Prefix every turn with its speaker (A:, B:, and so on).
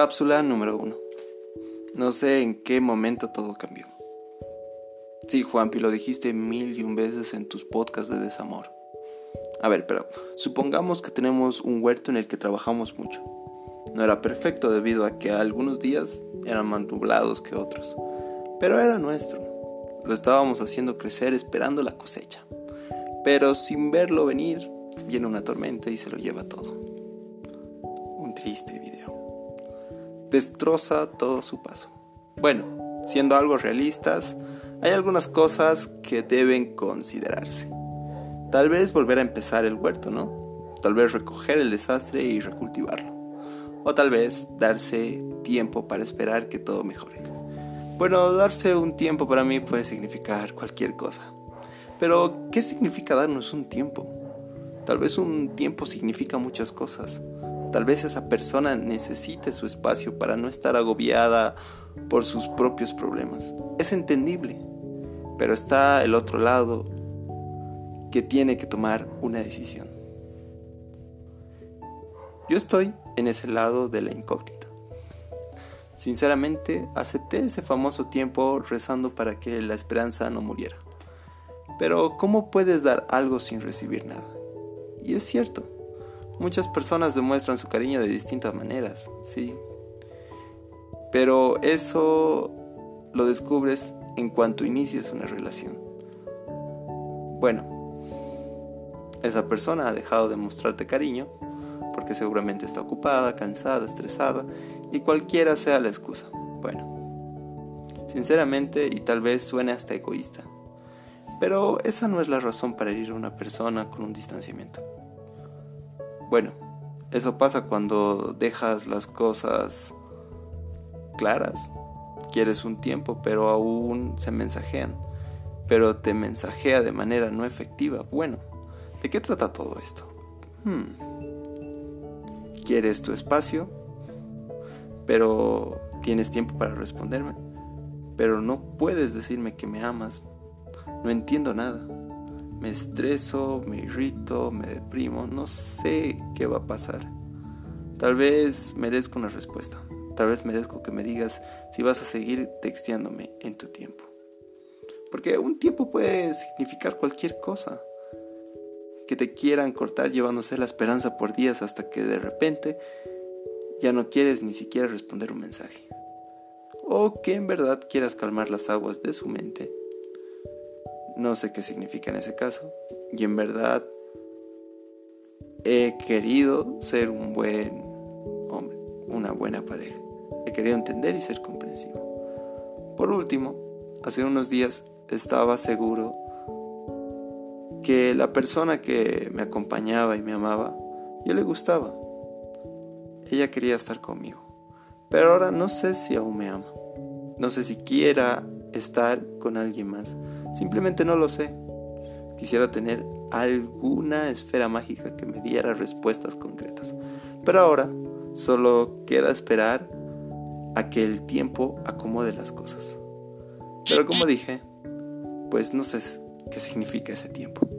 A: Cápsula número 1. No sé en qué momento todo cambió. Sí, Juanpi, lo dijiste mil y un veces en tus podcasts de desamor. A ver, pero supongamos que tenemos un huerto en el que trabajamos mucho. No era perfecto debido a que algunos días eran más nublados que otros, pero era nuestro. Lo estábamos haciendo crecer esperando la cosecha. Pero sin verlo venir, viene una tormenta y se lo lleva todo. Un triste video destroza todo su paso. Bueno, siendo algo realistas, hay algunas cosas que deben considerarse. Tal vez volver a empezar el huerto, ¿no? Tal vez recoger el desastre y recultivarlo. O tal vez darse tiempo para esperar que todo mejore. Bueno, darse un tiempo para mí puede significar cualquier cosa. Pero, ¿qué significa darnos un tiempo? Tal vez un tiempo significa muchas cosas. Tal vez esa persona necesite su espacio para no estar agobiada por sus propios problemas. Es entendible, pero está el otro lado que tiene que tomar una decisión. Yo estoy en ese lado de la incógnita. Sinceramente, acepté ese famoso tiempo rezando para que la esperanza no muriera. Pero ¿cómo puedes dar algo sin recibir nada? Y es cierto, Muchas personas demuestran su cariño de distintas maneras, sí. Pero eso lo descubres en cuanto inicias una relación. Bueno, esa persona ha dejado de mostrarte cariño porque seguramente está ocupada, cansada, estresada y cualquiera sea la excusa. Bueno, sinceramente y tal vez suene hasta egoísta, pero esa no es la razón para herir a una persona con un distanciamiento. Bueno, eso pasa cuando dejas las cosas claras. Quieres un tiempo, pero aún se mensajean. Pero te mensajea de manera no efectiva. Bueno, ¿de qué trata todo esto? Hmm. ¿Quieres tu espacio? Pero tienes tiempo para responderme. Pero no puedes decirme que me amas. No entiendo nada me estreso, me irrito, me deprimo, no sé qué va a pasar. Tal vez merezco una respuesta, tal vez merezco que me digas si vas a seguir texteándome en tu tiempo. Porque un tiempo puede significar cualquier cosa. Que te quieran cortar llevándose la esperanza por días hasta que de repente ya no quieres ni siquiera responder un mensaje. O que en verdad quieras calmar las aguas de su mente no sé qué significa en ese caso. Y en verdad he querido ser un buen hombre, una buena pareja. He querido entender y ser comprensivo. Por último, hace unos días estaba seguro que la persona que me acompañaba y me amaba, yo le gustaba. Ella quería estar conmigo. Pero ahora no sé si aún me ama. No sé si quiera estar con alguien más. Simplemente no lo sé. Quisiera tener alguna esfera mágica que me diera respuestas concretas. Pero ahora solo queda esperar a que el tiempo acomode las cosas. Pero como dije, pues no sé qué significa ese tiempo.